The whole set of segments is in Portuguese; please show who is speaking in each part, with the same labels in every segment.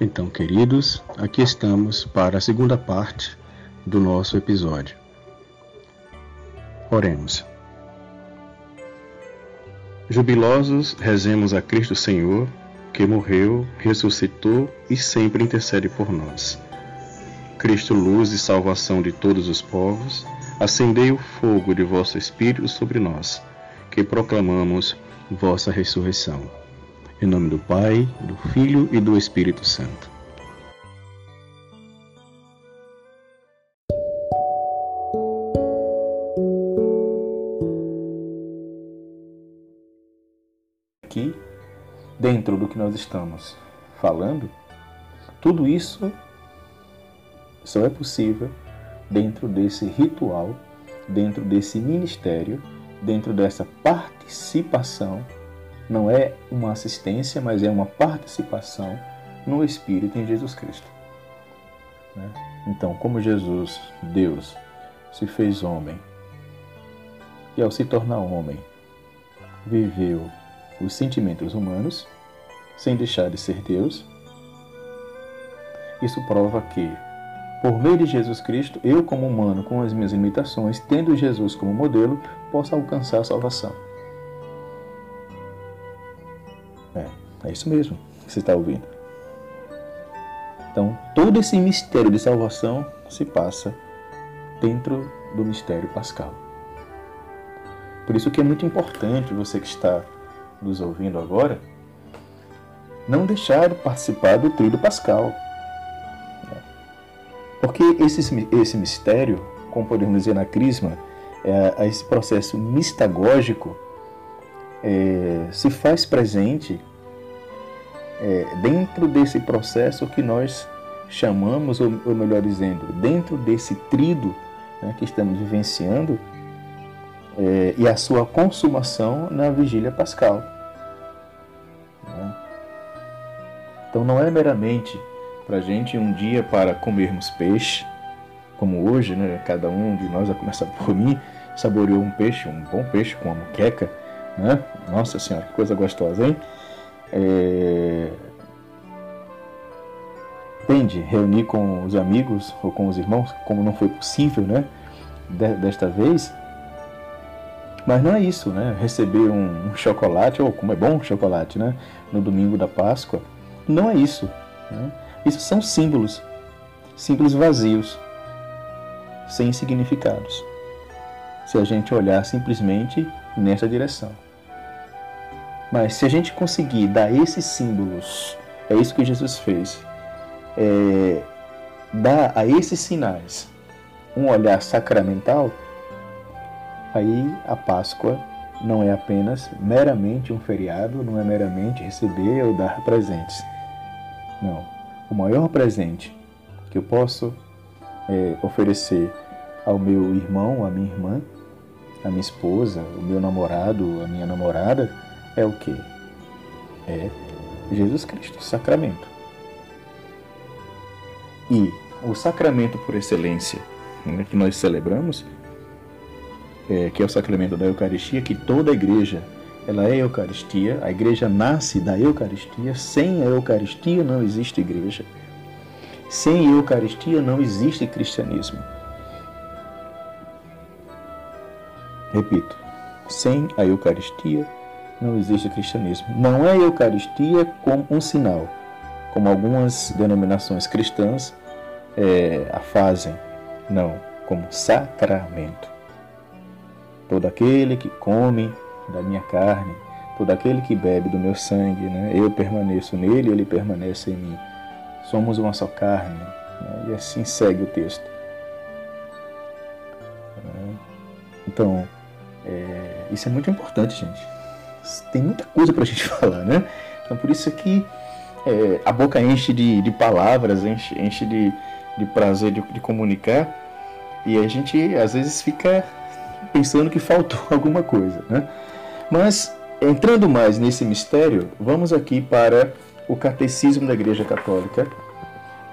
Speaker 1: Então, queridos, aqui estamos para a segunda parte do nosso episódio. Oremos. Jubilosos, rezemos a Cristo Senhor, que morreu, ressuscitou e sempre intercede por nós. Cristo, luz e salvação de todos os povos, acendei o fogo de vosso Espírito sobre nós, que proclamamos vossa ressurreição. Em nome do Pai, do Filho e do Espírito Santo.
Speaker 2: Aqui, dentro do que nós estamos falando, tudo isso só é possível dentro desse ritual, dentro desse ministério, dentro dessa participação não é uma assistência, mas é uma participação no Espírito em Jesus Cristo. Né? Então, como Jesus, Deus, se fez homem e ao se tornar homem, viveu os sentimentos humanos sem deixar de ser Deus, isso prova que, por meio de Jesus Cristo, eu, como humano, com as minhas limitações, tendo Jesus como modelo, posso alcançar a salvação. É, isso mesmo que você está ouvindo. Então, todo esse mistério de salvação se passa dentro do mistério pascal. Por isso que é muito importante você que está nos ouvindo agora não deixar de participar do tríduo pascal. Porque esse, esse mistério, como podemos dizer na crisma, é, esse processo mistagógico é, se faz presente é, dentro desse processo que nós chamamos, ou, ou melhor dizendo, dentro desse trido né, que estamos vivenciando é, e a sua consumação na vigília pascal. Né? Então não é meramente para a gente um dia para comermos peixe, como hoje, né? cada um de nós, a começar por mim, saboreou um peixe, um bom peixe com uma muqueca, né? Nossa Senhora, que coisa gostosa, hein? É... Entende? Reunir com os amigos ou com os irmãos, como não foi possível, né? Desta vez. Mas não é isso, né? Receber um, um chocolate, ou como é bom o chocolate, né? No domingo da Páscoa. Não é isso. Né? Isso são símbolos. Símbolos vazios. Sem significados. Se a gente olhar simplesmente nessa direção. Mas se a gente conseguir dar esses símbolos, é isso que Jesus fez, é, dar a esses sinais um olhar sacramental, aí a Páscoa não é apenas meramente um feriado, não é meramente receber ou dar presentes. Não. O maior presente que eu posso é, oferecer ao meu irmão, à minha irmã, à minha esposa, o meu namorado, a minha namorada, é o que? É Jesus Cristo, sacramento. E o sacramento por excelência né, que nós celebramos, é, que é o sacramento da Eucaristia, que toda a igreja ela é Eucaristia, a igreja nasce da Eucaristia, sem a Eucaristia não existe igreja. Sem Eucaristia não existe cristianismo. Repito, sem a Eucaristia não existe cristianismo. Não é a Eucaristia como um sinal, como algumas denominações cristãs é, a fazem. Não, como sacramento. Todo aquele que come da minha carne, todo aquele que bebe do meu sangue, né, eu permaneço nele, ele permanece em mim. Somos uma só carne. Né, e assim segue o texto. Então, é, isso é muito importante, gente tem muita coisa para a gente falar, né? Então por isso que é, a boca enche de, de palavras, enche, enche de, de prazer de, de comunicar e a gente às vezes fica pensando que faltou alguma coisa, né? Mas entrando mais nesse mistério, vamos aqui para o Catecismo da Igreja Católica,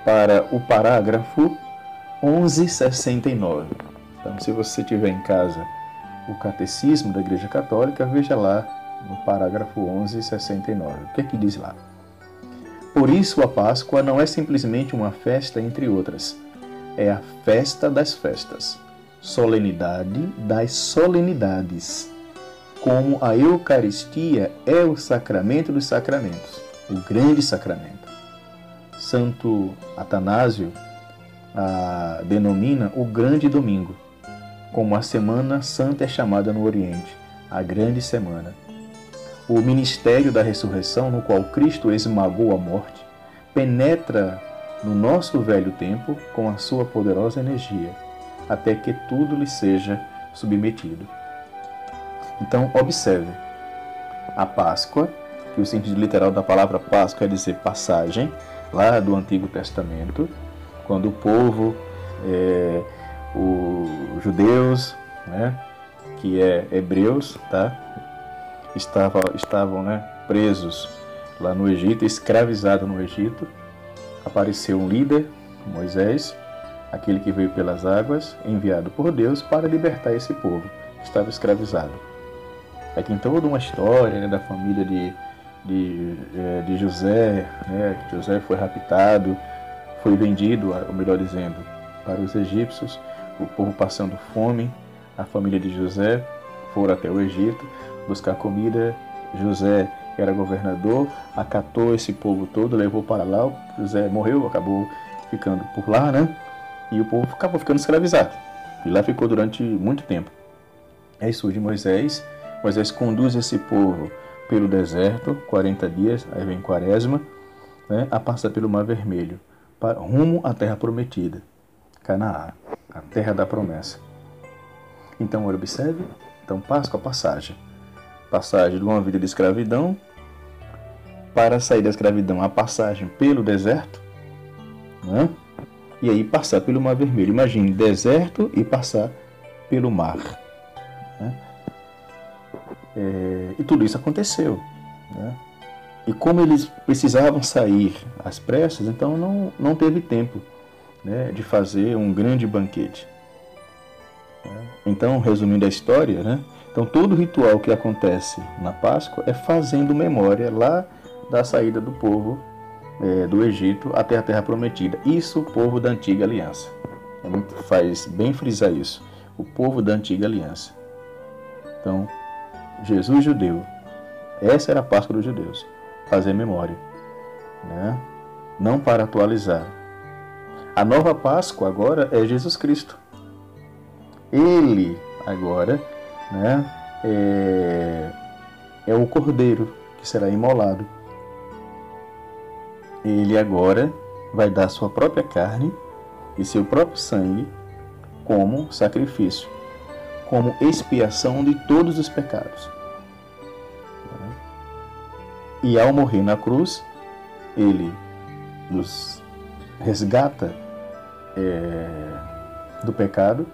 Speaker 2: para o parágrafo 1169. Então, se você tiver em casa o Catecismo da Igreja Católica, veja lá no parágrafo 1169. O que é que diz lá? Por isso a Páscoa não é simplesmente uma festa entre outras, é a festa das festas, solenidade das solenidades, como a Eucaristia é o sacramento dos sacramentos, o grande sacramento. Santo Atanásio a denomina o Grande Domingo, como a Semana Santa é chamada no Oriente, a Grande Semana. O ministério da ressurreição, no qual Cristo esmagou a morte, penetra no nosso velho tempo com a sua poderosa energia, até que tudo lhe seja submetido. Então, observe: a Páscoa, que o sentido literal da palavra Páscoa é dizer passagem, lá do Antigo Testamento, quando o povo, é, os judeus, né, que é hebreus, tá, estavam, estavam né, presos lá no Egito, escravizados no Egito, apareceu um líder, Moisés, aquele que veio pelas águas, enviado por Deus para libertar esse povo que estava escravizado. Aí tem toda uma história né, da família de, de, é, de José, né, José foi raptado, foi vendido, ou melhor dizendo, para os egípcios, o povo passando fome, a família de José foram até o Egito buscar comida. José era governador, acatou esse povo todo, levou para lá. José morreu, acabou ficando por lá, né? E o povo acabou ficando escravizado. E lá ficou durante muito tempo. Aí surge Moisés. Moisés conduz esse povo pelo deserto, 40 dias, aí vem Quaresma, né, a passar pelo Mar Vermelho para, rumo à terra prometida, Canaã, a terra da promessa. Então, observe, então Páscoa, passagem. Passagem de uma vida de escravidão para sair da escravidão, a passagem pelo deserto, né? e aí passar pelo Mar Vermelho. Imagine, deserto e passar pelo mar. Né? É, e tudo isso aconteceu. Né? E como eles precisavam sair às pressas, então não, não teve tempo né, de fazer um grande banquete. Então, resumindo a história, né, então todo ritual que acontece na Páscoa é fazendo memória lá da saída do povo é, do Egito até a Terra Prometida. Isso o povo da Antiga Aliança. É muito, faz bem frisar isso. O povo da Antiga Aliança. Então, Jesus judeu. Essa era a Páscoa dos judeus fazer memória, né? não para atualizar. A nova Páscoa agora é Jesus Cristo. Ele agora né, é, é o cordeiro que será imolado. Ele agora vai dar sua própria carne e seu próprio sangue como sacrifício, como expiação de todos os pecados. E ao morrer na cruz, ele nos resgata é, do pecado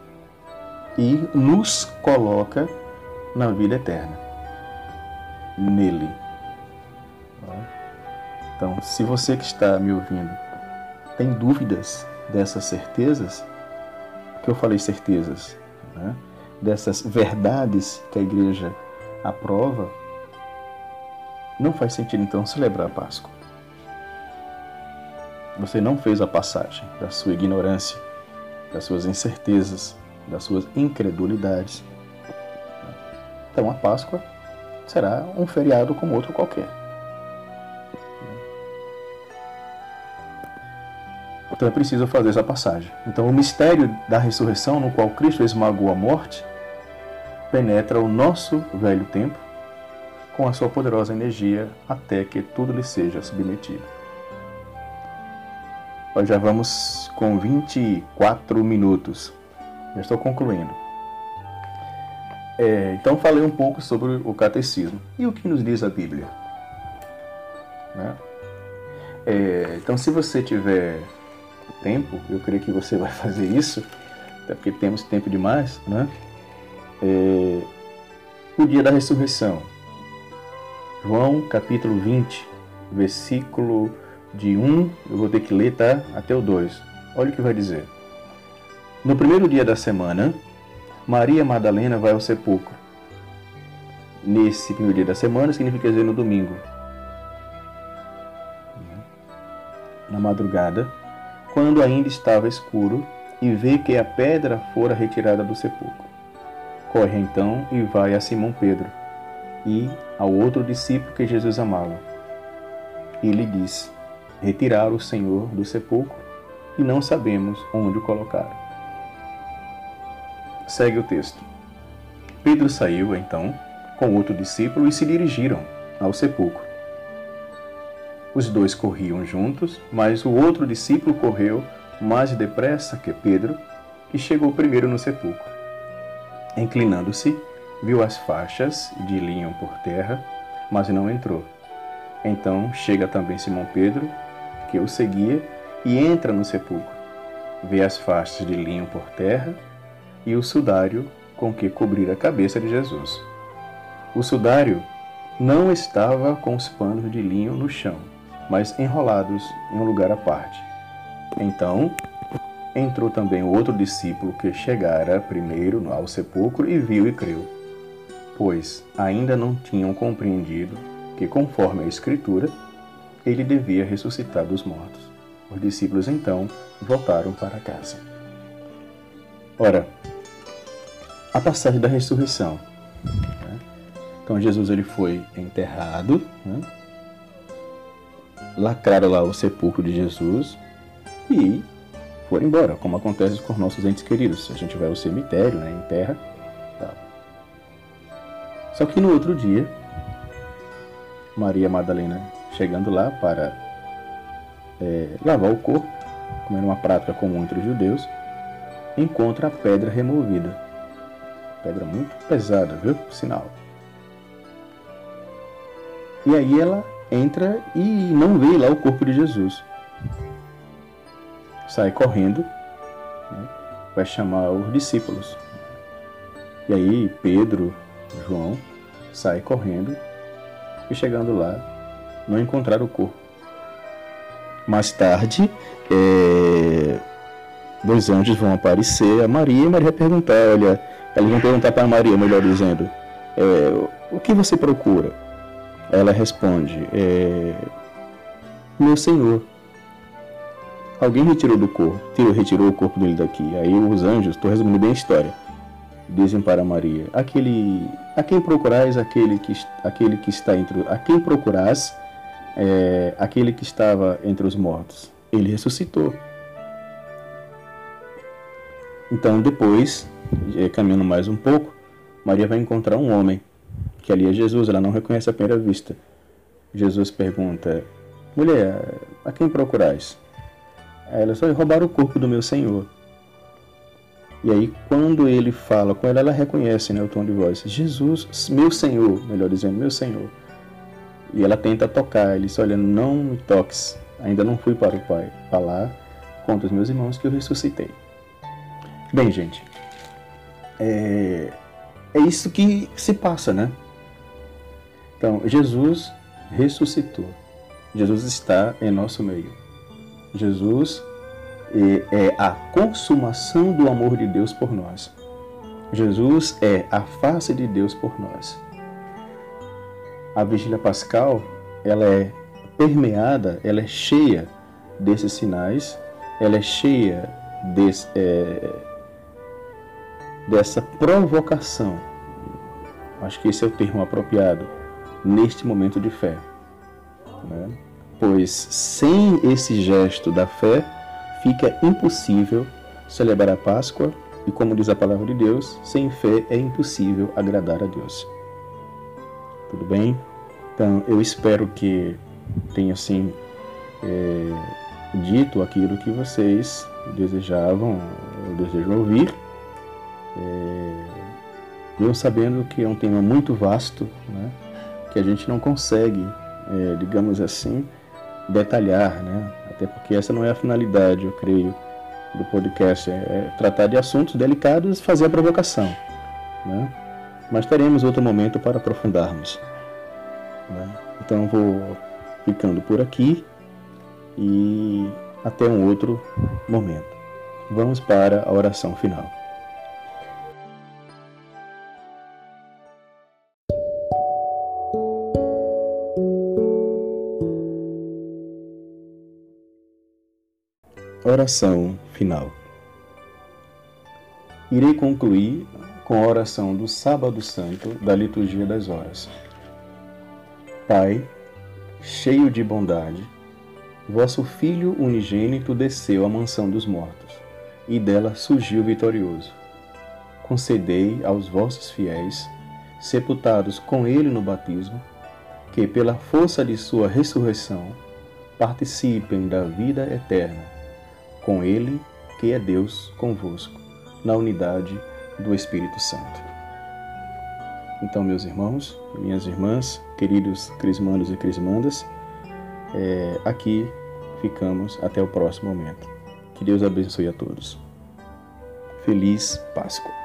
Speaker 2: e nos coloca na vida eterna. Nele. Então, se você que está me ouvindo tem dúvidas dessas certezas, que eu falei certezas, né? dessas verdades que a igreja aprova, não faz sentido então celebrar a Páscoa. Você não fez a passagem da sua ignorância, das suas incertezas, das suas incredulidades. Então a Páscoa será um feriado como outro qualquer. Então é preciso fazer essa passagem. Então o mistério da ressurreição, no qual Cristo esmagou a morte, penetra o nosso velho tempo com a sua poderosa energia até que tudo lhe seja submetido. Nós já vamos com 24 minutos. Já estou concluindo. É, então falei um pouco sobre o catecismo. E o que nos diz a Bíblia? Né? É, então se você tiver tempo, eu creio que você vai fazer isso, até porque temos tempo demais, né? É, o dia da ressurreição, João capítulo 20, versículo de 1, eu vou ter que ler, tá? Até o 2. Olha o que vai dizer. No primeiro dia da semana, Maria Madalena vai ao sepulcro. Nesse primeiro dia da semana significa dizer no domingo. na madrugada, quando ainda estava escuro, e vê que a pedra fora retirada do sepulcro. Corre então e vai a Simão Pedro e ao outro discípulo que Jesus amava. E lhe diz: Retiraram o Senhor do sepulcro e não sabemos onde o colocaram. Segue o texto. Pedro saiu então com outro discípulo e se dirigiram ao sepulcro. Os dois corriam juntos, mas o outro discípulo correu mais depressa que Pedro e chegou primeiro no sepulcro. Inclinando-se, viu as faixas de linho por terra, mas não entrou. Então chega também Simão Pedro, que o seguia, e entra no sepulcro. Vê as faixas de linho por terra e o sudário com que cobrir a cabeça de Jesus. O sudário não estava com os panos de linho no chão, mas enrolados em um lugar à parte. Então entrou também outro discípulo que chegara primeiro ao sepulcro e viu e creu, pois ainda não tinham compreendido que, conforme a Escritura, ele devia ressuscitar dos mortos. Os discípulos então voltaram para casa. Ora, a passagem da ressurreição. Né? Então Jesus ele foi enterrado, né? lacraram lá o sepulcro de Jesus e foram embora, como acontece com nossos entes queridos. A gente vai ao cemitério, né, enterra. Tá. Só que no outro dia, Maria Madalena chegando lá para é, lavar o corpo, como era uma prática comum entre os judeus, encontra a pedra removida. Pedra muito pesada, viu? Sinal. E aí ela entra e não vê lá o corpo de Jesus. Sai correndo, né? vai chamar os discípulos. E aí Pedro, João, sai correndo e chegando lá, não encontraram o corpo. Mais tarde, é... dois anjos vão aparecer a Maria e Maria perguntar, olha, eles vão perguntar para Maria, melhor dizendo, é, o que você procura? Ela responde, é, meu Senhor, alguém retirou do corpo, tirou, retirou o corpo dele daqui. Aí os anjos, estou resumindo bem a história, dizem para Maria, aquele, a quem procurais aquele que, aquele que está entre, a quem procurais é, aquele que estava entre os mortos? Ele ressuscitou. Então depois, é, caminhando mais um pouco, Maria vai encontrar um homem, que ali é Jesus, ela não reconhece à primeira vista. Jesus pergunta, mulher, a quem procurais? Ela só roubaram o corpo do meu Senhor. E aí, quando ele fala com ela, ela reconhece né, o tom de voz: Jesus, meu Senhor, melhor dizendo, meu Senhor. E ela tenta tocar, ele diz: Olha, não me toques, ainda não fui para o Pai falar contra os meus irmãos que eu ressuscitei. Bem, gente, é, é isso que se passa, né? Então, Jesus ressuscitou. Jesus está em nosso meio. Jesus é a consumação do amor de Deus por nós. Jesus é a face de Deus por nós. A vigília pascal, ela é permeada, ela é cheia desses sinais, ela é cheia desse, é, dessa provocação. Acho que esse é o termo apropriado neste momento de fé. Né? pois sem esse gesto da fé fica impossível celebrar a Páscoa e, como diz a palavra de Deus, sem fé é impossível agradar a Deus. Tudo bem? Então eu espero que tenha assim é, dito aquilo que vocês desejavam desejam ouvir. É, eu sabendo que é um tema muito vasto, né, que a gente não consegue, é, digamos assim, detalhar, né? Até porque essa não é a finalidade, eu creio, do podcast, é, é tratar de assuntos delicados e fazer a provocação, né? Mas teremos outro momento para aprofundarmos. Né? Então vou ficando por aqui e até um outro momento. Vamos para a oração final.
Speaker 1: Oração final. Irei concluir com a oração do Sábado Santo da Liturgia das Horas. Pai, cheio de bondade, vosso Filho unigênito desceu à mansão dos mortos, e dela surgiu vitorioso. Concedei aos vossos fiéis, sepultados com ele no batismo, que pela força de sua ressurreição participem da vida eterna, com ele que é Deus convosco, na unidade do Espírito Santo. Então, meus irmãos, minhas irmãs, queridos crismandos e crismandas, é, aqui ficamos até o próximo momento. Que Deus abençoe a todos. Feliz Páscoa.